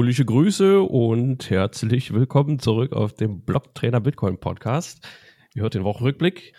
Bullische Grüße und herzlich willkommen zurück auf dem Blocktrainer Bitcoin Podcast. Ihr hört den Wochenrückblick.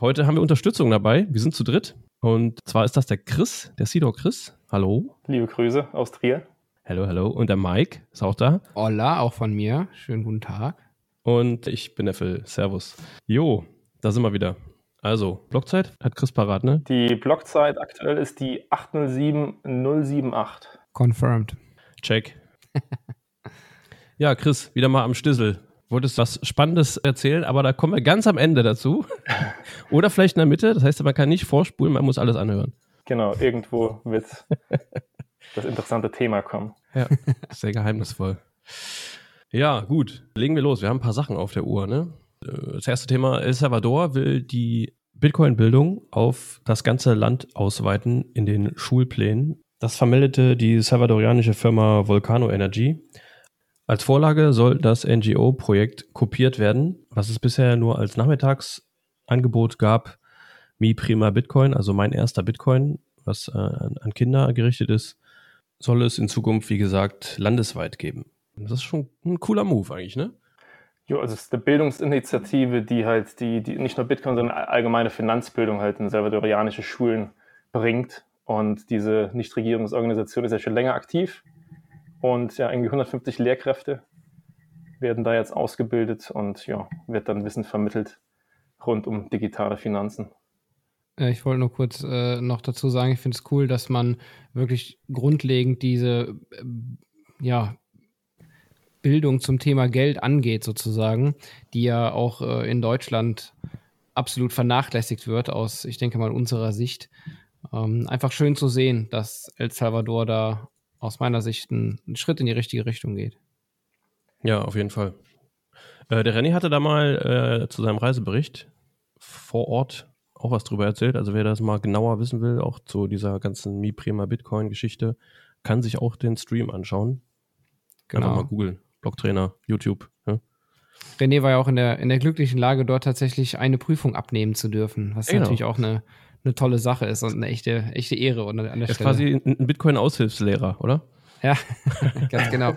Heute haben wir Unterstützung dabei. Wir sind zu dritt. Und zwar ist das der Chris, der Sido Chris. Hallo. Liebe Grüße aus Trier. Hallo, hallo. Und der Mike ist auch da. Hola, auch von mir. Schönen guten Tag. Und ich bin der Phil. Servus. Jo, da sind wir wieder. Also, Blockzeit hat Chris parat, ne? Die Blockzeit aktuell ist die 807078. Confirmed. Check. ja, Chris, wieder mal am Stissel. Wolltest was Spannendes erzählen, aber da kommen wir ganz am Ende dazu. Oder vielleicht in der Mitte. Das heißt, man kann nicht vorspulen, man muss alles anhören. Genau, irgendwo wird das interessante Thema kommen. Ja, sehr geheimnisvoll. Ja, gut. Legen wir los. Wir haben ein paar Sachen auf der Uhr. Ne? Das erste Thema: El Salvador will die Bitcoin-Bildung auf das ganze Land ausweiten in den Schulplänen. Das vermeldete die salvadorianische Firma Volcano Energy. Als Vorlage soll das NGO-Projekt kopiert werden, was es bisher nur als Nachmittagsangebot gab. Mi Prima Bitcoin, also mein erster Bitcoin, was äh, an Kinder gerichtet ist, soll es in Zukunft, wie gesagt, landesweit geben. Das ist schon ein cooler Move eigentlich, ne? Jo, also es ist eine Bildungsinitiative, die halt die, die nicht nur Bitcoin, sondern allgemeine Finanzbildung halt in salvadorianische Schulen bringt. Und diese Nichtregierungsorganisation ist ja schon länger aktiv. Und ja, irgendwie 150 Lehrkräfte werden da jetzt ausgebildet und ja, wird dann Wissen vermittelt rund um digitale Finanzen. Ich wollte nur kurz äh, noch dazu sagen, ich finde es cool, dass man wirklich grundlegend diese äh, ja, Bildung zum Thema Geld angeht, sozusagen, die ja auch äh, in Deutschland absolut vernachlässigt wird, aus, ich denke mal, unserer Sicht. Ähm, einfach schön zu sehen, dass El Salvador da aus meiner Sicht ein, ein Schritt in die richtige Richtung geht. Ja, auf jeden Fall. Äh, der René hatte da mal äh, zu seinem Reisebericht vor Ort auch was drüber erzählt. Also wer das mal genauer wissen will, auch zu dieser ganzen Mi Prima Bitcoin Geschichte, kann sich auch den Stream anschauen. Genau. Einfach mal googeln. Blocktrainer, YouTube. Ja. René war ja auch in der, in der glücklichen Lage, dort tatsächlich eine Prüfung abnehmen zu dürfen, was genau. natürlich auch eine, eine tolle Sache ist und eine echte, echte Ehre an der, an der Stelle. Ist quasi ein Bitcoin-Aushilfslehrer, oder? Ja, ganz genau.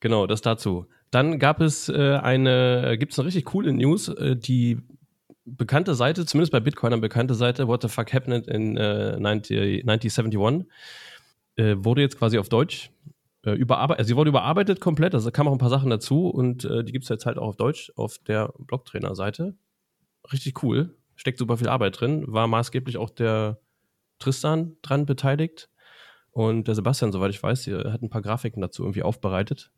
genau, das dazu. Dann gab es äh, eine, gibt es eine richtig coole News, äh, die bekannte Seite, zumindest bei Bitcoin eine bekannte Seite, What the fuck happened in äh, 90, 1971, äh, wurde jetzt quasi auf Deutsch äh, überarbeitet. Also sie wurde überarbeitet komplett, also kamen auch ein paar Sachen dazu und äh, die gibt es jetzt halt auch auf Deutsch auf der Blocktrainer-Seite. Richtig cool steckt super viel Arbeit drin, war maßgeblich auch der Tristan dran beteiligt und der Sebastian, soweit ich weiß, hat ein paar Grafiken dazu irgendwie aufbereitet.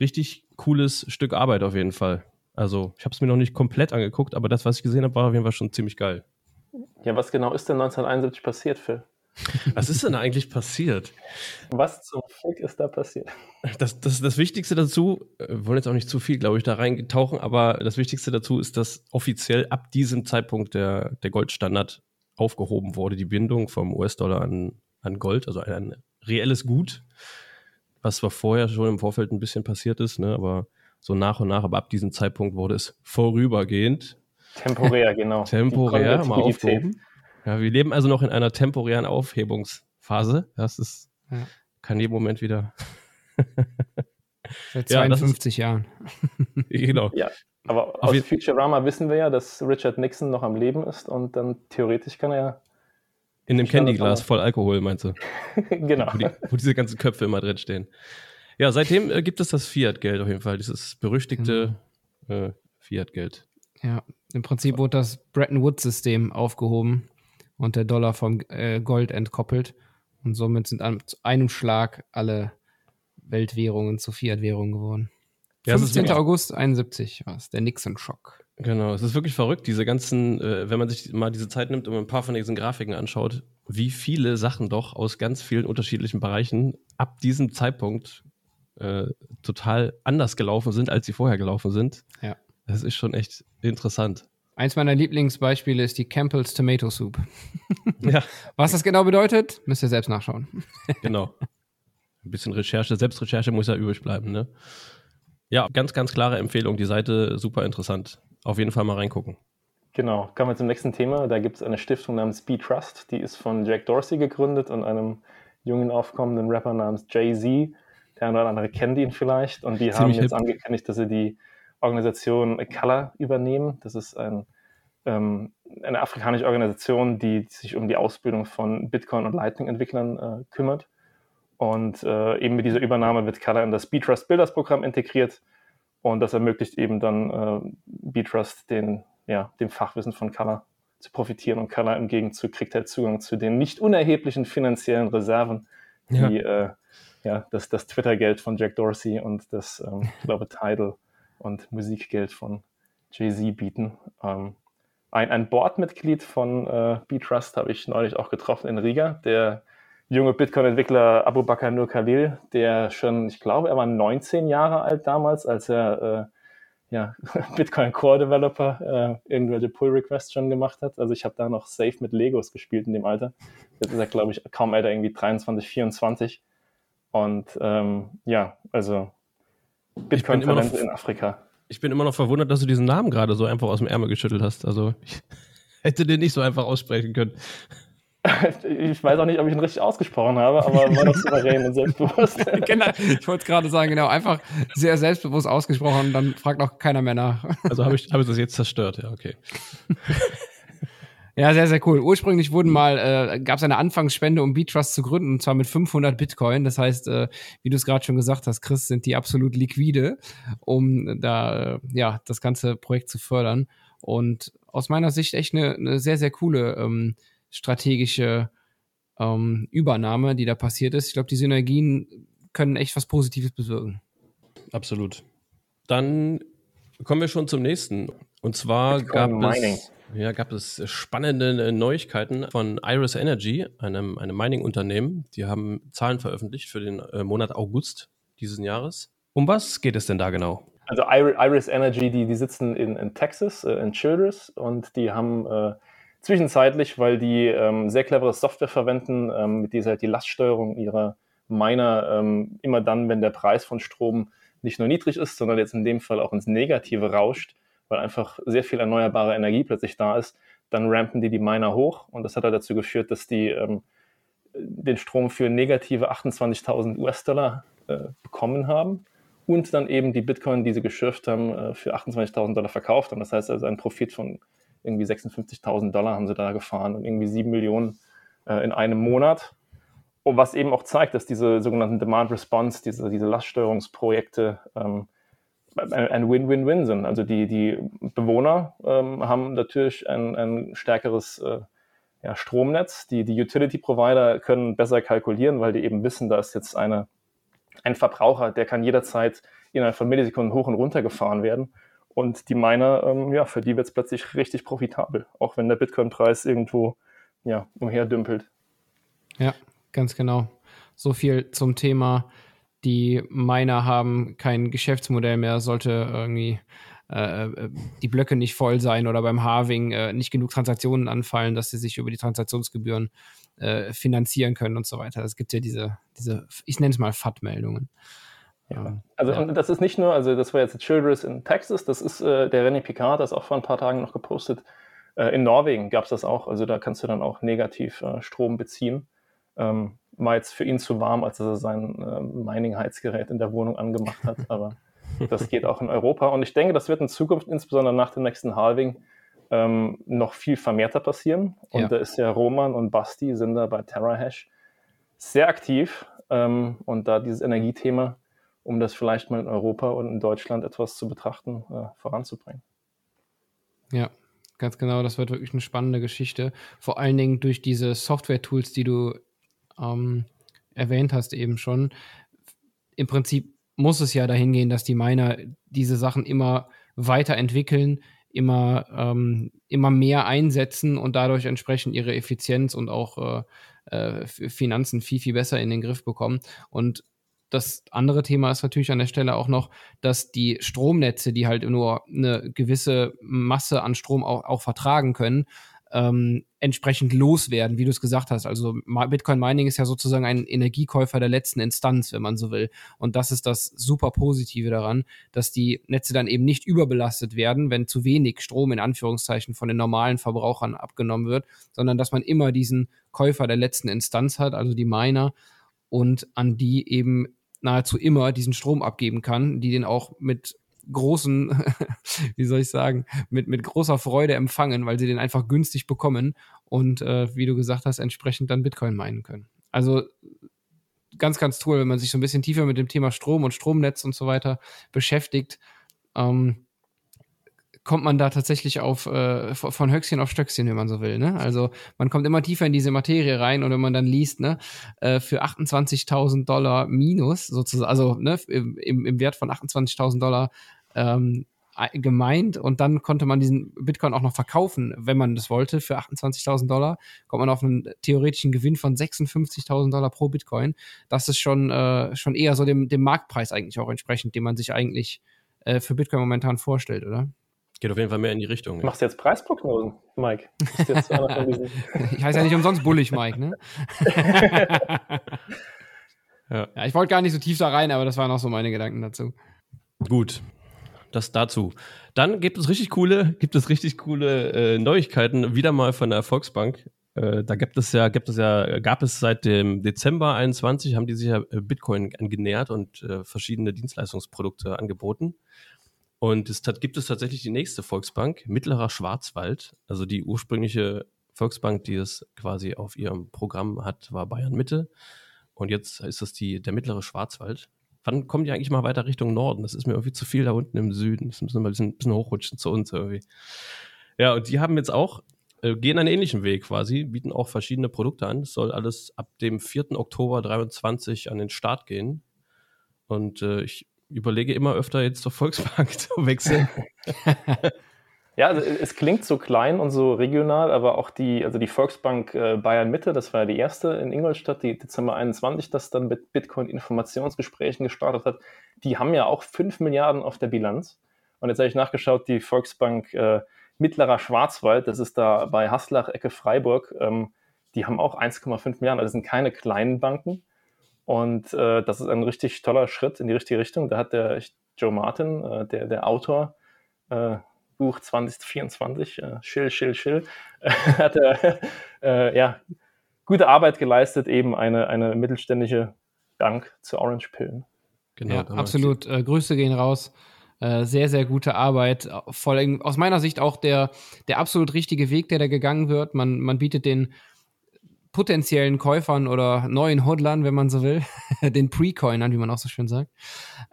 Richtig cooles Stück Arbeit auf jeden Fall. Also ich habe es mir noch nicht komplett angeguckt, aber das, was ich gesehen habe, war auf jeden Fall schon ziemlich geil. Ja, was genau ist denn 1971 passiert, Phil? Was ist denn eigentlich passiert? Was zum Fick ist da passiert? Das, das, das Wichtigste dazu, wir äh, wollen jetzt auch nicht zu viel, glaube ich, da reintauchen, aber das Wichtigste dazu ist, dass offiziell ab diesem Zeitpunkt der, der Goldstandard aufgehoben wurde, die Bindung vom US-Dollar an, an Gold, also ein, ein, reelles Gut, was zwar vorher schon im Vorfeld ein bisschen passiert ist, ne, aber so nach und nach, aber ab diesem Zeitpunkt wurde es vorübergehend. Temporär, genau. Temporär, mal aufgehoben. Ja, wir leben also noch in einer temporären Aufhebungsphase. Das ist, ja. kann jeden Moment wieder. Seit 52 ja, Jahren. genau. Ja, aber Auf aus Futurama wissen wir ja, dass Richard Nixon noch am Leben ist und dann theoretisch kann er ja. In dem Candyglas voll Alkohol, meinst du? genau. Wo, die, wo, diese ganzen Köpfe immer drin stehen. Ja, seitdem äh, gibt es das Fiat-Geld auf jeden Fall, dieses berüchtigte mhm. äh, Fiat-Geld. Ja, im Prinzip wurde das Bretton Woods-System aufgehoben und der Dollar vom äh, Gold entkoppelt. Und somit sind an einem Schlag alle Weltwährungen zu Fiat-Währungen geworden. Ja, 15. August 71 war es, der Nixon-Schock. Genau, es ist wirklich verrückt, diese ganzen, äh, wenn man sich mal diese Zeit nimmt und ein paar von diesen Grafiken anschaut, wie viele Sachen doch aus ganz vielen unterschiedlichen Bereichen ab diesem Zeitpunkt äh, total anders gelaufen sind, als sie vorher gelaufen sind. Ja. Das ist schon echt interessant. Eins meiner Lieblingsbeispiele ist die Campbell's Tomato Soup. ja. Was das genau bedeutet, müsst ihr selbst nachschauen. genau. Ein bisschen Recherche, Selbstrecherche muss ja übrig bleiben, ne? Ja, ganz, ganz klare Empfehlung. Die Seite super interessant. Auf jeden Fall mal reingucken. Genau, kommen wir zum nächsten Thema. Da gibt es eine Stiftung namens Be Trust. Die ist von Jack Dorsey gegründet und einem jungen aufkommenden Rapper namens Jay-Z. Der eine oder andere kennt ihn vielleicht. Und die Ziemlich haben jetzt hip. angekündigt, dass sie die Organisation Color übernehmen. Das ist ein, ähm, eine afrikanische Organisation, die sich um die Ausbildung von Bitcoin- und Lightning-Entwicklern äh, kümmert. Und äh, eben mit dieser Übernahme wird Color in das B-Trust Builders Programm integriert. Und das ermöglicht eben dann äh, B-Trust den, ja, dem Fachwissen von Color zu profitieren. Und Color im Gegenzug kriegt halt Zugang zu den nicht unerheblichen finanziellen Reserven, ja. die äh, ja, das, das Twitter-Geld von Jack Dorsey und das, ähm, ich glaube, Tidal und Musikgeld von Jay-Z bieten. Ähm, ein, ein Boardmitglied von äh, B-Trust habe ich neulich auch getroffen in Riga, der junge Bitcoin-Entwickler Abu Bakr Nur Khalil, der schon, ich glaube, er war 19 Jahre alt damals, als er äh, ja, Bitcoin Core Developer äh, irgendwelche Pull Requests schon gemacht hat. Also ich habe da noch safe mit Legos gespielt in dem Alter. Jetzt ist er, glaube ich, kaum älter, irgendwie 23, 24. Und ähm, ja, also Bitcoin-Talente in Afrika. Ich bin immer noch verwundert, dass du diesen Namen gerade so einfach aus dem Ärmel geschüttelt hast. Also ich hätte den nicht so einfach aussprechen können. ich weiß auch nicht, ob ich ihn richtig ausgesprochen habe, aber war doch souverän und selbstbewusst. genau, ich wollte gerade sagen, genau, einfach sehr selbstbewusst ausgesprochen, dann fragt auch keiner mehr nach. Also habe ich, hab ich das jetzt zerstört, ja, okay. Ja, sehr, sehr cool. Ursprünglich wurden mal, äh, gab es eine Anfangsspende, um B-Trust zu gründen, und zwar mit 500 Bitcoin. Das heißt, äh, wie du es gerade schon gesagt hast, Chris, sind die absolut liquide, um da, äh, ja, das ganze Projekt zu fördern. Und aus meiner Sicht echt eine, eine sehr, sehr coole ähm, strategische ähm, Übernahme, die da passiert ist. Ich glaube, die Synergien können echt was Positives bewirken. Absolut. Dann kommen wir schon zum nächsten. Und zwar gab es ja, gab es spannende Neuigkeiten von Iris Energy, einem, einem Mining-Unternehmen. Die haben Zahlen veröffentlicht für den äh, Monat August dieses Jahres. Um was geht es denn da genau? Also Iris Energy, die, die sitzen in, in Texas, äh, in Childress, und die haben äh, zwischenzeitlich, weil die ähm, sehr clevere Software verwenden, ähm, mit dieser halt die Laststeuerung ihrer Miner ähm, immer dann, wenn der Preis von Strom nicht nur niedrig ist, sondern jetzt in dem Fall auch ins Negative rauscht, weil einfach sehr viel erneuerbare Energie plötzlich da ist, dann rampen die die Miner hoch und das hat halt dazu geführt, dass die ähm, den Strom für negative 28.000 US-Dollar äh, bekommen haben und dann eben die Bitcoin, die sie geschürft haben, äh, für 28.000 Dollar verkauft haben. Das heißt also ein Profit von irgendwie 56.000 Dollar haben sie da gefahren und irgendwie 7 Millionen äh, in einem Monat. Und was eben auch zeigt, dass diese sogenannten Demand Response, diese, diese Laststeuerungsprojekte ähm, ein Win-Win-Win sind. Also die, die Bewohner ähm, haben natürlich ein, ein stärkeres äh, ja, Stromnetz. Die, die Utility-Provider können besser kalkulieren, weil die eben wissen, da ist jetzt eine, ein Verbraucher, der kann jederzeit innerhalb von Millisekunden hoch und runter gefahren werden. Und die Miner, ähm, ja, für die wird es plötzlich richtig profitabel, auch wenn der Bitcoin-Preis irgendwo ja, umherdümpelt. Ja, ganz genau. So viel zum Thema die Miner haben kein Geschäftsmodell mehr, sollte irgendwie äh, äh, die Blöcke nicht voll sein oder beim Halving äh, nicht genug Transaktionen anfallen, dass sie sich über die Transaktionsgebühren äh, finanzieren können und so weiter. Es gibt ja diese, diese ich nenne es mal FAT-Meldungen. Ja. Also ja. das ist nicht nur, also das war jetzt Childress in Texas, das ist äh, der René Picard, das auch vor ein paar Tagen noch gepostet. Äh, in Norwegen gab es das auch, also da kannst du dann auch negativ Strom beziehen. Ähm, war jetzt für ihn zu warm, als er sein äh, Mining-Heizgerät in der Wohnung angemacht hat. Aber das geht auch in Europa. Und ich denke, das wird in Zukunft, insbesondere nach dem nächsten Halving, ähm, noch viel vermehrter passieren. Und ja. da ist ja Roman und Basti sind da bei TerraHash sehr aktiv. Ähm, und da dieses Energiethema, um das vielleicht mal in Europa und in Deutschland etwas zu betrachten, äh, voranzubringen. Ja, ganz genau. Das wird wirklich eine spannende Geschichte. Vor allen Dingen durch diese Software-Tools, die du ähm, erwähnt hast eben schon, im Prinzip muss es ja dahin gehen, dass die Miner diese Sachen immer weiterentwickeln, immer, ähm, immer mehr einsetzen und dadurch entsprechend ihre Effizienz und auch äh, äh, Finanzen viel, viel besser in den Griff bekommen. Und das andere Thema ist natürlich an der Stelle auch noch, dass die Stromnetze, die halt nur eine gewisse Masse an Strom auch, auch vertragen können, ähm, entsprechend loswerden, wie du es gesagt hast. Also Bitcoin Mining ist ja sozusagen ein Energiekäufer der letzten Instanz, wenn man so will. Und das ist das super Positive daran, dass die Netze dann eben nicht überbelastet werden, wenn zu wenig Strom in Anführungszeichen von den normalen Verbrauchern abgenommen wird, sondern dass man immer diesen Käufer der letzten Instanz hat, also die Miner. und an die eben nahezu immer diesen Strom abgeben kann, die den auch mit großen, wie soll ich sagen, mit, mit großer Freude empfangen, weil sie den einfach günstig bekommen und, äh, wie du gesagt hast, entsprechend dann Bitcoin meinen können. Also ganz, ganz toll, wenn man sich so ein bisschen tiefer mit dem Thema Strom und Stromnetz und so weiter beschäftigt. Ähm, kommt man da tatsächlich auf äh, von Höchstchen auf Stöckchen, wenn man so will. Ne? Also man kommt immer tiefer in diese Materie rein und wenn man dann liest, ne, äh, für 28.000 Dollar minus sozusagen, also ne, im, im Wert von 28.000 Dollar ähm, gemeint und dann konnte man diesen Bitcoin auch noch verkaufen, wenn man das wollte, für 28.000 Dollar, kommt man auf einen theoretischen Gewinn von 56.000 Dollar pro Bitcoin. Das ist schon, äh, schon eher so dem, dem Marktpreis eigentlich auch entsprechend, den man sich eigentlich äh, für Bitcoin momentan vorstellt, oder? Geht auf jeden Fall mehr in die Richtung. Ja. Machst du jetzt Preisprognosen, Mike? ich heiße ja nicht umsonst bullig, Mike, ne? ja. ja. ich wollte gar nicht so tief da rein, aber das waren auch so meine Gedanken dazu. Gut, das dazu. Dann gibt es richtig coole, gibt es richtig coole äh, Neuigkeiten, wieder mal von der Volksbank. Äh, da gibt es ja, gibt es ja, gab es seit dem Dezember 21, haben die sich ja Bitcoin angenähert und äh, verschiedene Dienstleistungsprodukte angeboten. Und es gibt es tatsächlich die nächste Volksbank, Mittlerer Schwarzwald. Also die ursprüngliche Volksbank, die es quasi auf ihrem Programm hat, war Bayern Mitte. Und jetzt ist das die, der Mittlere Schwarzwald. Wann kommen die eigentlich mal weiter Richtung Norden? Das ist mir irgendwie zu viel da unten im Süden. Das müssen wir mal ein bisschen, bisschen hochrutschen zu uns irgendwie. Ja, und die haben jetzt auch, äh, gehen einen ähnlichen Weg quasi, bieten auch verschiedene Produkte an. Es soll alles ab dem 4. Oktober 23 an den Start gehen. Und äh, ich überlege immer öfter jetzt zur Volksbank zu wechseln. Ja, also es klingt so klein und so regional, aber auch die, also die Volksbank äh, Bayern Mitte, das war ja die erste in Ingolstadt, die Dezember 21, das dann mit Bitcoin-Informationsgesprächen gestartet hat, die haben ja auch 5 Milliarden auf der Bilanz. Und jetzt habe ich nachgeschaut, die Volksbank äh, Mittlerer Schwarzwald, das ist da bei Haslach, Ecke Freiburg, ähm, die haben auch 1,5 Milliarden, also das sind keine kleinen Banken. Und äh, das ist ein richtig toller Schritt in die richtige Richtung. Da hat der Joe Martin, äh, der, der Autor, äh, Buch 2024, äh, Schill, Schill, Schill, äh, hat er äh, ja, gute Arbeit geleistet, eben eine, eine mittelständische Bank zu Orange Pillen. Genau, ja, absolut. Äh, Grüße gehen raus. Äh, sehr, sehr gute Arbeit. Vor allem aus meiner Sicht auch der, der absolut richtige Weg, der da gegangen wird. Man, man bietet den potenziellen Käufern oder neuen Hodlern, wenn man so will, den Pre-Coinern, wie man auch so schön sagt,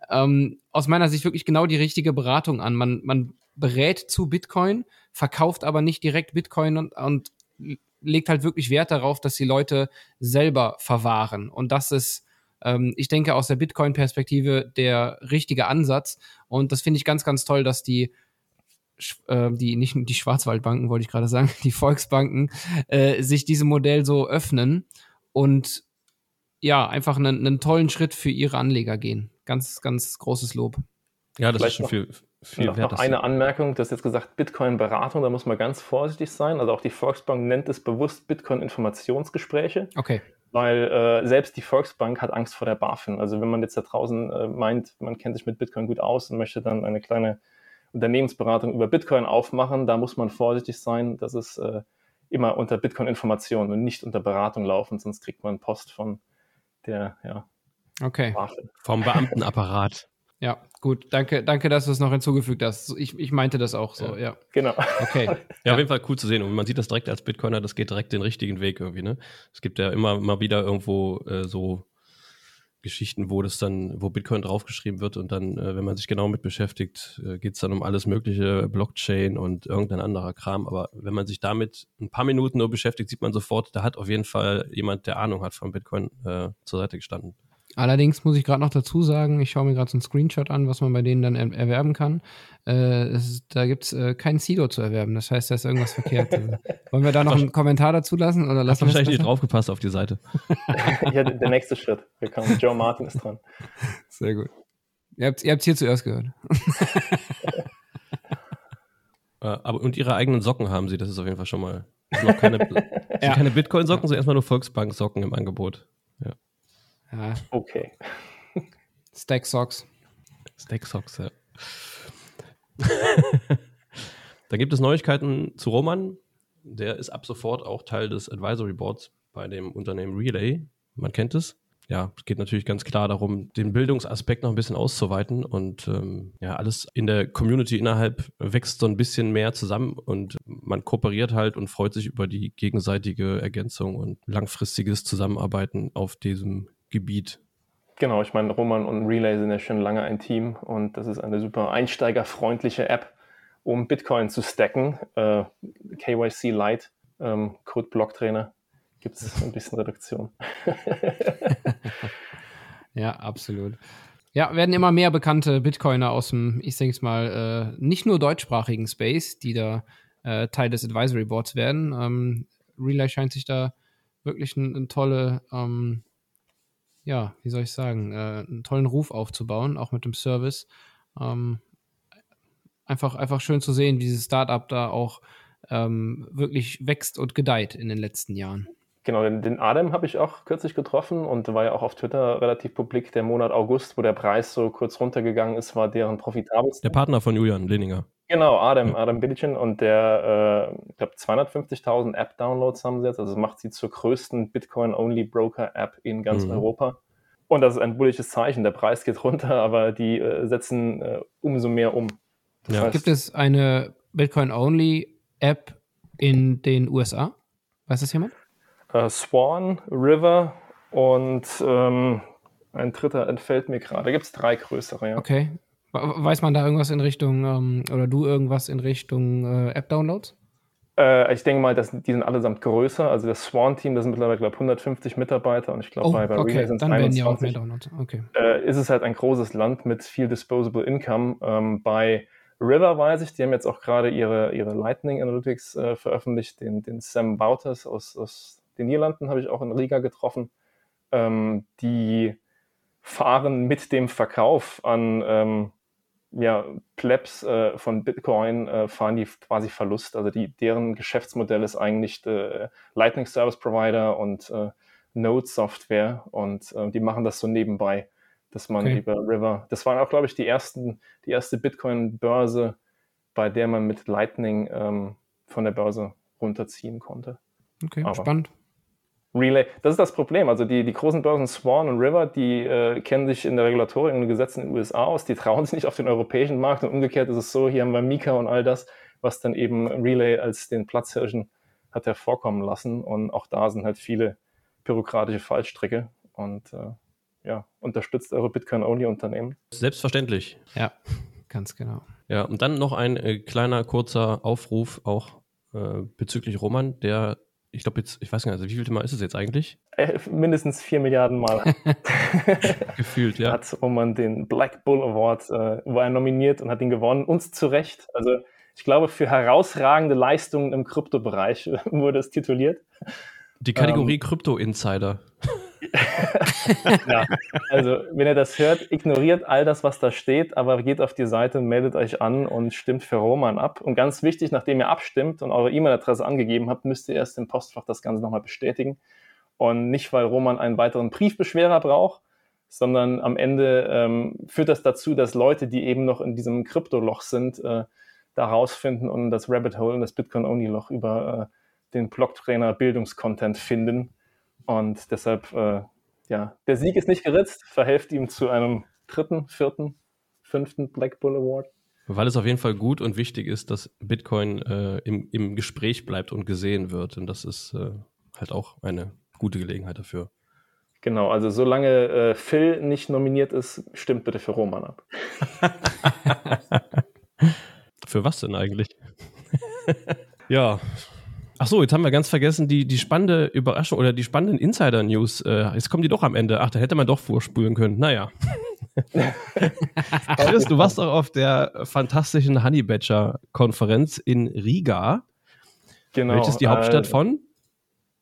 ähm, aus meiner Sicht wirklich genau die richtige Beratung an. Man, man berät zu Bitcoin, verkauft aber nicht direkt Bitcoin und, und legt halt wirklich Wert darauf, dass die Leute selber verwahren. Und das ist, ähm, ich denke, aus der Bitcoin-Perspektive der richtige Ansatz. Und das finde ich ganz, ganz toll, dass die äh, die nicht die Schwarzwaldbanken wollte ich gerade sagen, die Volksbanken äh, sich diesem Modell so öffnen und ja einfach einen, einen tollen Schritt für ihre Anleger gehen. Ganz, ganz großes Lob. Ja, das Vielleicht ist schon viel, viel noch, wert. Noch eine Anmerkung, du hast jetzt gesagt Bitcoin-Beratung, da muss man ganz vorsichtig sein. Also auch die Volksbank nennt es bewusst Bitcoin-Informationsgespräche. Okay. Weil äh, selbst die Volksbank hat Angst vor der BaFin. Also wenn man jetzt da draußen äh, meint, man kennt sich mit Bitcoin gut aus und möchte dann eine kleine Unternehmensberatung über Bitcoin aufmachen, da muss man vorsichtig sein, dass es äh, immer unter Bitcoin-Information und nicht unter Beratung laufen, sonst kriegt man Post von der ja, okay. BaFin. Vom Beamtenapparat. Ja, gut. Danke, danke, dass du es noch hinzugefügt hast. Ich, ich meinte das auch so, ja. ja. Genau. Okay. ja, auf jeden Fall cool zu sehen. Und man sieht das direkt als Bitcoiner, das geht direkt den richtigen Weg irgendwie, ne? Es gibt ja immer mal wieder irgendwo äh, so Geschichten, wo das dann, wo Bitcoin draufgeschrieben wird und dann, äh, wenn man sich genau mit beschäftigt, äh, geht es dann um alles mögliche, Blockchain und irgendein anderer Kram. Aber wenn man sich damit ein paar Minuten nur beschäftigt, sieht man sofort, da hat auf jeden Fall jemand, der Ahnung hat von Bitcoin, äh, zur Seite gestanden. Allerdings muss ich gerade noch dazu sagen, ich schaue mir gerade so einen Screenshot an, was man bei denen dann er erwerben kann. Äh, es, da gibt es äh, kein Sido zu erwerben. Das heißt, da ist irgendwas verkehrt. Also, wollen wir da noch einen Kommentar dazu lassen? Oder lassen wahrscheinlich nicht draufgepasst auf die Seite. ja, der nächste Schritt. Willkommen. Joe Martin ist dran. Sehr gut. Ihr habt es hier zuerst gehört. Äh, aber, und ihre eigenen Socken haben sie, das ist auf jeden Fall schon mal. Sind noch keine, ja. keine Bitcoin-Socken, sondern erstmal nur Volksbank-Socken im Angebot. Ja. Okay. Stack Socks. Stack Socks, ja. Dann gibt es Neuigkeiten zu Roman. Der ist ab sofort auch Teil des Advisory Boards bei dem Unternehmen Relay. Man kennt es. ja, es geht natürlich ganz klar darum, den Bildungsaspekt noch ein bisschen auszuweiten und ähm, ja, alles in der Community innerhalb wächst so ein bisschen mehr zusammen und man kooperiert halt und freut sich über die gegenseitige Ergänzung und langfristiges Zusammenarbeiten auf diesem Gebiet. Genau, ich meine, Roman und Relay sind ja schon lange ein Team und das ist eine super einsteigerfreundliche App, um Bitcoin zu stacken. Äh, KYC Lite, ähm, Code Block Trainer, gibt es ein bisschen Reduktion. ja, absolut. Ja, werden immer mehr bekannte Bitcoiner aus dem, ich denke es mal, äh, nicht nur deutschsprachigen Space, die da äh, Teil des Advisory Boards werden. Ähm, Relay scheint sich da wirklich eine ein tolle ähm, ja, wie soll ich sagen, äh, einen tollen Ruf aufzubauen, auch mit dem Service. Ähm, einfach, einfach schön zu sehen, wie dieses Startup da auch ähm, wirklich wächst und gedeiht in den letzten Jahren. Genau, den, den Adam habe ich auch kürzlich getroffen und war ja auch auf Twitter relativ publik. Der Monat August, wo der Preis so kurz runtergegangen ist, war deren profitabelste. Der Partner von Julian Leninger. Genau, Adam. Adam Billicin und der, äh, ich glaube, 250.000 App-Downloads haben sie jetzt. Also das macht sie zur größten Bitcoin-Only-Broker-App in ganz mhm. Europa. Und das ist ein bullisches Zeichen. Der Preis geht runter, aber die äh, setzen äh, umso mehr um. Ja. Heißt, Gibt es eine Bitcoin-Only-App in den USA? Weiß das jemand? äh, Swan, River und ähm, ein dritter entfällt mir gerade. Da gibt es drei größere, ja. Okay. Weiß man da irgendwas in Richtung, ähm, oder du irgendwas in Richtung äh, App-Downloads? Äh, ich denke mal, dass, die sind allesamt größer. Also das Swan-Team, das sind mittlerweile, glaube ich, 150 Mitarbeiter und ich glaube, oh, bei, bei okay. Relay sind es 21. Auch mehr Downloads. Okay. Äh, ist es halt ein großes Land mit viel Disposable Income. Ähm, bei River weiß ich, die haben jetzt auch gerade ihre, ihre Lightning Analytics äh, veröffentlicht, den, den Sam Wouters aus, aus den Niederlanden habe ich auch in Riga getroffen. Ähm, die fahren mit dem Verkauf an ähm, ja, Plebs äh, von Bitcoin, äh, fahren die quasi Verlust. Also die, deren Geschäftsmodell ist eigentlich äh, Lightning Service Provider und äh, Node Software und äh, die machen das so nebenbei, dass man okay. über River, das waren auch, glaube ich, die ersten, die erste Bitcoin-Börse, bei der man mit Lightning ähm, von der Börse runterziehen konnte. Okay, Aber spannend. Relay. Das ist das Problem. Also die, die großen Börsen Swan und River, die äh, kennen sich in der Regulatorik und den Gesetzen in den USA aus, die trauen sich nicht auf den europäischen Markt und umgekehrt ist es so, hier haben wir Mika und all das, was dann eben Relay als den Platzhirschen hat hervorkommen lassen und auch da sind halt viele bürokratische Fallstricke und äh, ja, unterstützt eure Bitcoin-Only-Unternehmen. Selbstverständlich. Ja, ganz genau. Ja, und dann noch ein äh, kleiner kurzer Aufruf auch äh, bezüglich Roman, der ich glaube jetzt, ich weiß gar nicht, also wie viel Mal ist es jetzt eigentlich? Äh, mindestens vier Milliarden Mal. Gefühlt, ja. Hat Roman den Black Bull Award, äh, war er nominiert und hat ihn gewonnen. Uns zu Recht. Also ich glaube, für herausragende Leistungen im Kryptobereich wurde es tituliert. Die Kategorie ähm, Krypto Insider. ja, also wenn ihr das hört, ignoriert all das, was da steht, aber geht auf die Seite, meldet euch an und stimmt für Roman ab. Und ganz wichtig, nachdem ihr abstimmt und eure E-Mail-Adresse angegeben habt, müsst ihr erst im Postfach das Ganze nochmal bestätigen. Und nicht, weil Roman einen weiteren Briefbeschwerer braucht, sondern am Ende ähm, führt das dazu, dass Leute, die eben noch in diesem Kryptoloch sind, äh, da rausfinden und das Rabbit Hole, das Bitcoin-Only-Loch über äh, den Blogtrainer Bildungskontent finden und deshalb, äh, ja, der Sieg ist nicht geritzt, verhelft ihm zu einem dritten, vierten, fünften Black Bull Award. Weil es auf jeden Fall gut und wichtig ist, dass Bitcoin äh, im, im Gespräch bleibt und gesehen wird. Und das ist äh, halt auch eine gute Gelegenheit dafür. Genau, also solange äh, Phil nicht nominiert ist, stimmt bitte für Roman ab. für was denn eigentlich? ja, Ach so, jetzt haben wir ganz vergessen, die, die spannende Überraschung oder die spannenden Insider-News. Äh, jetzt kommen die doch am Ende. Ach, da hätte man doch vorspulen können. Naja. Chris, du warst doch auf der fantastischen Honey Badger-Konferenz in Riga. Genau. Welches die Hauptstadt äh, von?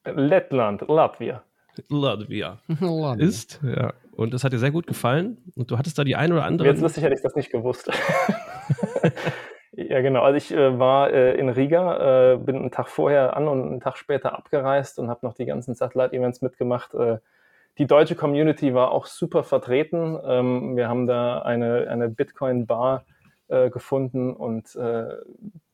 Lettland, Latvia. Latvia. Ist, ja. Und das hat dir sehr gut gefallen. Und du hattest da die ein oder andere. Jetzt lustig hätte ich das nicht gewusst. Ja, genau. Also ich äh, war äh, in Riga, äh, bin einen Tag vorher an und einen Tag später abgereist und habe noch die ganzen Satellite-Events mitgemacht. Äh, die deutsche Community war auch super vertreten. Ähm, wir haben da eine, eine Bitcoin-Bar äh, gefunden und äh,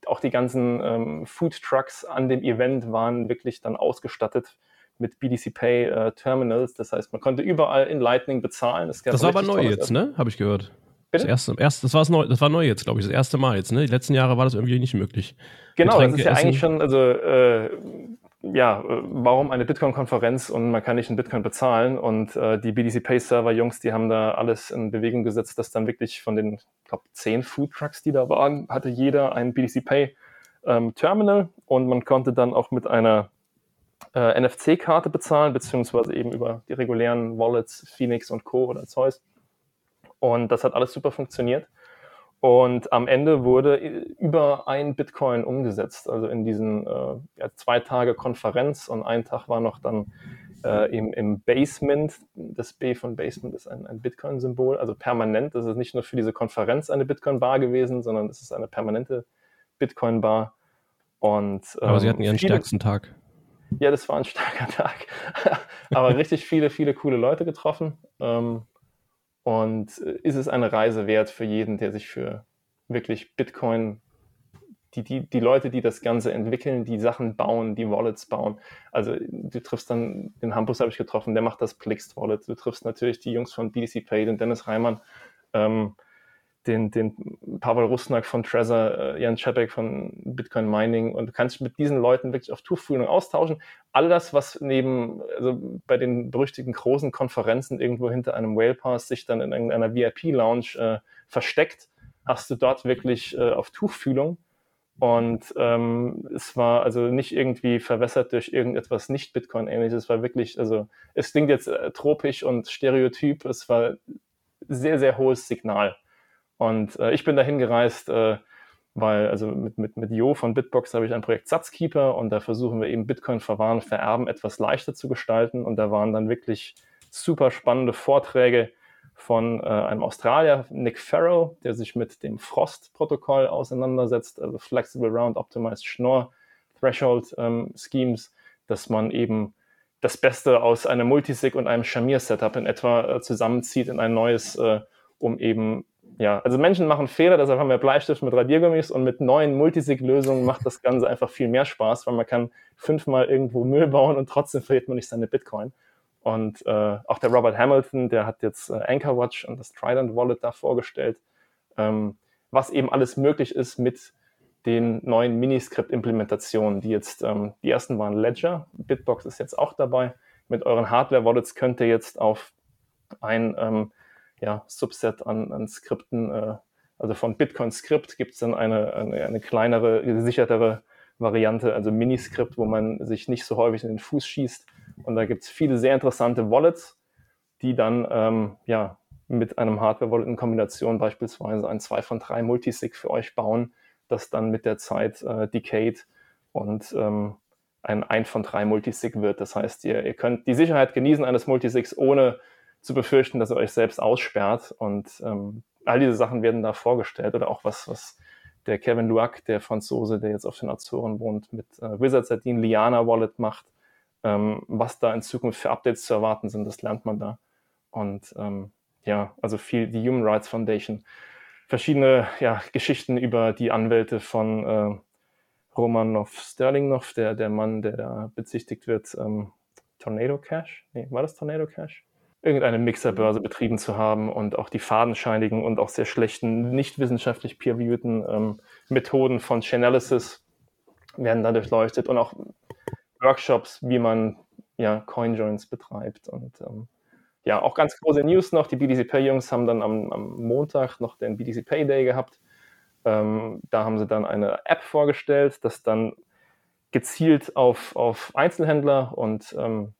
auch die ganzen ähm, Food Trucks an dem Event waren wirklich dann ausgestattet mit BDC Pay Terminals. Das heißt, man konnte überall in Lightning bezahlen. das war aber neu jetzt, ne? Habe ich gehört. Bitte? Das erste, erst, das, war's neu, das war neu jetzt, glaube ich, das erste Mal jetzt. Ne? Die letzten Jahre war das irgendwie nicht möglich. Genau, Getränke das ist ja essen. eigentlich schon, also äh, ja, warum eine Bitcoin-Konferenz und man kann nicht in Bitcoin bezahlen? Und äh, die BTC Pay Server Jungs, die haben da alles in Bewegung gesetzt, dass dann wirklich von den, ich glaube, zehn Food Trucks, die da waren, hatte jeder ein BTC Pay ähm, Terminal und man konnte dann auch mit einer äh, NFC-Karte bezahlen, beziehungsweise eben über die regulären Wallets, Phoenix und Co. oder Zeus. Und das hat alles super funktioniert. Und am Ende wurde über ein Bitcoin umgesetzt, also in diesen äh, ja, zwei Tage Konferenz und ein Tag war noch dann äh, im, im, Basement. Das B von Basement ist ein, ein Bitcoin-Symbol, also permanent. Das ist nicht nur für diese Konferenz eine Bitcoin-Bar gewesen, sondern es ist eine permanente Bitcoin-Bar. Und, ähm, Aber Sie hatten Ihren viele, stärksten Tag. Ja, das war ein starker Tag. Aber richtig viele, viele coole Leute getroffen. Ähm, und äh, ist es eine Reise wert für jeden, der sich für wirklich Bitcoin, die, die, die Leute, die das Ganze entwickeln, die Sachen bauen, die Wallets bauen. Also du triffst dann, den Hampus habe ich getroffen, der macht das Plixt Wallet. Du triffst natürlich die Jungs von BTC Pay, den Dennis Reimann. Ähm, den, den Pavel Rusnak von Trezor, äh, Jan Czepek von Bitcoin Mining und du kannst mit diesen Leuten wirklich auf Tuchfühlung austauschen. All das, was neben, also bei den berüchtigten großen Konferenzen irgendwo hinter einem Whale Pass sich dann in einer VIP-Lounge äh, versteckt, hast du dort wirklich äh, auf Tuchfühlung. Und ähm, es war also nicht irgendwie verwässert durch irgendetwas nicht Bitcoin-ähnliches. Es war wirklich, also es klingt jetzt äh, tropisch und stereotyp, es war sehr, sehr hohes Signal. Und äh, ich bin dahin gereist, äh, weil also mit, mit, mit Jo von Bitbox habe ich ein Projekt Satzkeeper und da versuchen wir eben Bitcoin verwahren, vererben etwas leichter zu gestalten. Und da waren dann wirklich super spannende Vorträge von äh, einem Australier, Nick Farrow, der sich mit dem Frost-Protokoll auseinandersetzt, also Flexible Round Optimized Schnorr Threshold ähm, Schemes, dass man eben das Beste aus einem Multisig und einem Shamir-Setup in etwa äh, zusammenzieht in ein neues, äh, um eben ja, also Menschen machen Fehler, deshalb haben wir Bleistift mit Radiergummis und mit neuen Multisig-Lösungen macht das Ganze einfach viel mehr Spaß, weil man kann fünfmal irgendwo Müll bauen und trotzdem verliert man nicht seine Bitcoin. Und äh, auch der Robert Hamilton, der hat jetzt äh, Anchor Watch und das Trident Wallet da vorgestellt, ähm, was eben alles möglich ist mit den neuen Miniscript-Implementationen, die jetzt, ähm, die ersten waren Ledger, Bitbox ist jetzt auch dabei. Mit euren Hardware-Wallets könnt ihr jetzt auf ein ähm, ja, Subset an, an Skripten, äh, also von Bitcoin Script gibt es dann eine, eine, eine, kleinere, gesichertere Variante, also Miniscript, wo man sich nicht so häufig in den Fuß schießt. Und da gibt es viele sehr interessante Wallets, die dann ähm, ja, mit einem Hardware-Wallet in Kombination beispielsweise ein 2 von 3 Multisig für euch bauen, das dann mit der Zeit äh, decayed und ähm, ein 1 von 3 Multisig wird. Das heißt, ihr, ihr könnt die Sicherheit genießen eines Multisigs, ohne zu befürchten, dass ihr euch selbst aussperrt. Und ähm, all diese Sachen werden da vorgestellt oder auch was, was der Kevin Luac, der Franzose, der jetzt auf den Azoren wohnt, mit äh, Wizard Sardine Liana Wallet macht. Ähm, was da in Zukunft für Updates zu erwarten sind, das lernt man da. Und ähm, ja, also viel die Human Rights Foundation, verschiedene ja, Geschichten über die Anwälte von äh, Romanov Sterlingnov, der, der Mann, der da bezichtigt wird, ähm, Tornado Cash? Nee, war das Tornado Cash? Irgendeine Mixerbörse betrieben zu haben und auch die fadenscheinigen und auch sehr schlechten, nicht wissenschaftlich peer-reviewten ähm, Methoden von Chainalysis werden da durchleuchtet und auch Workshops, wie man ja Coinjoins betreibt und ähm, ja, auch ganz große News noch. Die BTC Pay Jungs haben dann am, am Montag noch den BTC Pay Day gehabt. Ähm, da haben sie dann eine App vorgestellt, das dann gezielt auf, auf Einzelhändler und ähm,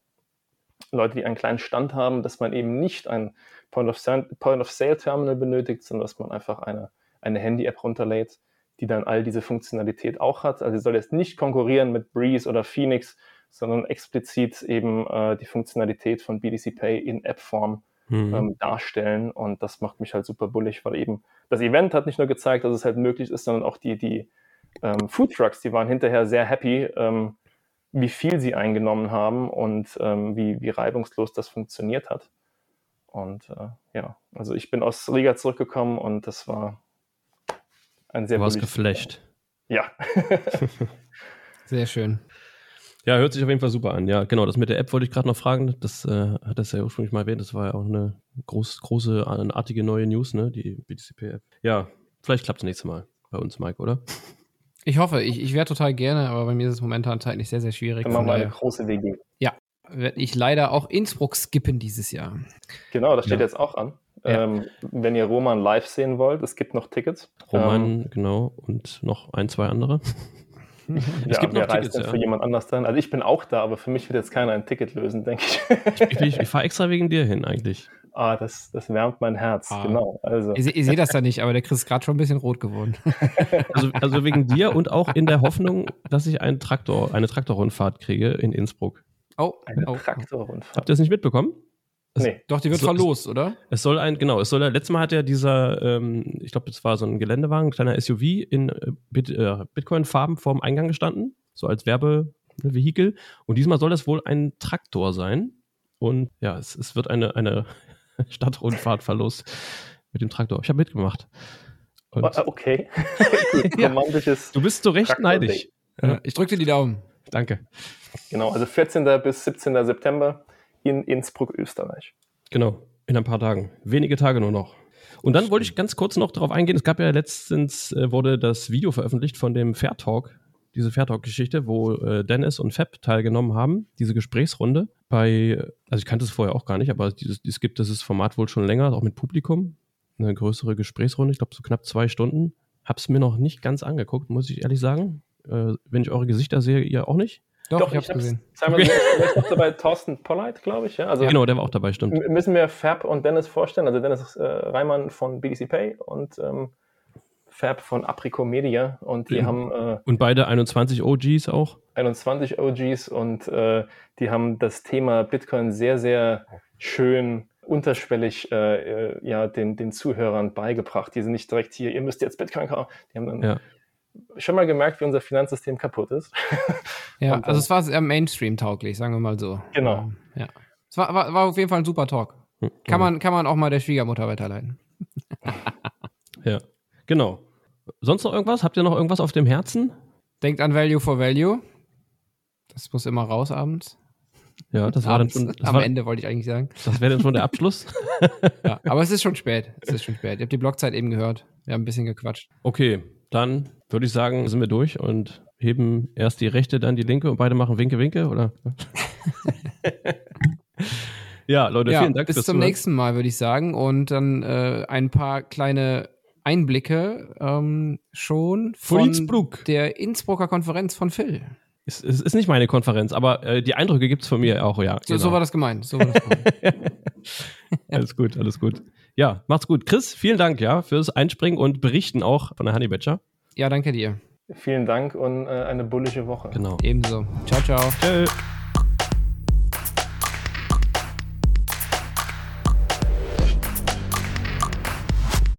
Leute, die einen kleinen Stand haben, dass man eben nicht ein Point-of-Sale-Terminal benötigt, sondern dass man einfach eine, eine Handy-App runterlädt, die dann all diese Funktionalität auch hat. Also sie soll jetzt nicht konkurrieren mit Breeze oder Phoenix, sondern explizit eben äh, die Funktionalität von BDC Pay in App-Form mhm. ähm, darstellen. Und das macht mich halt super bullig, weil eben das Event hat nicht nur gezeigt, dass es halt möglich ist, sondern auch die, die ähm, Food Trucks, die waren hinterher sehr happy, ähm, wie viel sie eingenommen haben und ähm, wie, wie reibungslos das funktioniert hat. Und äh, ja, also ich bin aus Riga zurückgekommen und das war ein sehr Du warst geflecht. Ja. sehr schön. Ja, hört sich auf jeden Fall super an. Ja, genau. Das mit der App wollte ich gerade noch fragen. Das äh, hat das ja ursprünglich mal erwähnt. Das war ja auch eine groß, große, artige neue News, ne? Die BTCP-App. Ja, vielleicht klappt es nächstes Mal bei uns, Mike, oder? Ich hoffe, ich, ich wäre total gerne, aber bei mir ist es momentan zeitlich sehr, sehr schwierig. Dann machen wir eine große WG. Ja, werde ich leider auch Innsbruck skippen dieses Jahr. Genau, das steht ja. jetzt auch an. Ja. Ähm, wenn ihr Roman live sehen wollt, es gibt noch Tickets. Roman, ähm, genau, und noch ein, zwei andere. es ja, gibt noch Tickets, ja. für jemand anders dann. Also ich bin auch da, aber für mich wird jetzt keiner ein Ticket lösen, denke ich. ich, ich, ich fahre extra wegen dir hin eigentlich. Ah, das, das wärmt mein Herz, ah. genau. Also. Ihr, ihr seht das da nicht, aber der Chris ist gerade schon ein bisschen rot geworden. Also, also wegen dir und auch in der Hoffnung, dass ich einen Traktor, eine Traktorrundfahrt kriege in Innsbruck. Oh, eine oh. Traktorrundfahrt. Habt ihr das nicht mitbekommen? Es, nee. Doch, die wird soll, verlost, oder? Es soll ein, genau, es soll, letztes Mal hat ja dieser, ähm, ich glaube, das war so ein Geländewagen, ein kleiner SUV in äh, Bit, äh, Bitcoin-Farben vorm Eingang gestanden, so als Werbevehikel. Und diesmal soll es wohl ein Traktor sein. Und ja, es, es wird eine, eine Stadtrundfahrt verlost mit dem Traktor. Ich habe mitgemacht. Und oh, okay. ja. Du bist so recht neidisch. Ja. Ich drücke dir die Daumen. Danke. Genau, also 14. bis 17. September in Innsbruck, Österreich. Genau, in ein paar Tagen. Wenige Tage nur noch. Und dann wollte ich ganz kurz noch darauf eingehen. Es gab ja letztens, äh, wurde das Video veröffentlicht von dem Fair Talk, diese Fair Talk-Geschichte, wo äh, Dennis und Fab teilgenommen haben, diese Gesprächsrunde. Bei, also ich kannte es vorher auch gar nicht, aber dieses, es gibt dieses Format wohl schon länger, auch mit Publikum. Eine größere Gesprächsrunde, ich glaube so knapp zwei Stunden. Hab's mir noch nicht ganz angeguckt, muss ich ehrlich sagen. Äh, wenn ich eure Gesichter sehe, ihr auch nicht. Doch, Doch ich, ich hab's gesehen. Zweimal okay. gesehen. noch dabei Thorsten Polleit, glaube ich. Ja? Also, genau, der war auch dabei, stimmt. Müssen wir Fab und Dennis vorstellen. Also Dennis äh, Reimann von BDC Pay und ähm, Fab von Aprico Media. Und die ja. haben. Äh, und beide 21 OGs auch? 21 OGs und äh, die haben das Thema Bitcoin sehr, sehr schön unterschwellig äh, äh, ja, den, den Zuhörern beigebracht. Die sind nicht direkt hier, ihr müsst jetzt Bitcoin kaufen. Die haben dann ja schon mal gemerkt, wie unser Finanzsystem kaputt ist. ja, also es war sehr Mainstream-tauglich, sagen wir mal so. Genau. Ähm, ja. Es war, war, war auf jeden Fall ein super Talk. Kann, man, kann man auch mal der Schwiegermutter weiterleiten. ja, genau. Sonst noch irgendwas? Habt ihr noch irgendwas auf dem Herzen? Denkt an Value for Value. Das muss immer raus abends. Ja, das war dann schon. am war, Ende wollte ich eigentlich sagen. Das wäre dann schon der Abschluss. ja, aber es ist schon spät. Es ist schon spät. Ihr habt die Blockzeit eben gehört. Wir haben ein bisschen gequatscht. Okay, dann würde ich sagen, sind wir durch und heben erst die rechte, dann die linke und beide machen Winke, Winke, oder? ja, Leute, ja, vielen Dank. Bis zum nächsten Mal, würde ich sagen. Und dann äh, ein paar kleine Einblicke ähm, schon von, von der Innsbrucker Konferenz von Phil. Es, es ist nicht meine Konferenz, aber äh, die Eindrücke gibt es von mir auch, ja. So, genau. so war das gemeint. So war das gemeint. alles gut, alles gut. Ja, macht's gut. Chris, vielen Dank ja fürs Einspringen und Berichten auch von der Honey Badger. Ja, danke dir. Vielen Dank und äh, eine bullische Woche. Genau. Ebenso. Ciao, ciao. Tschö.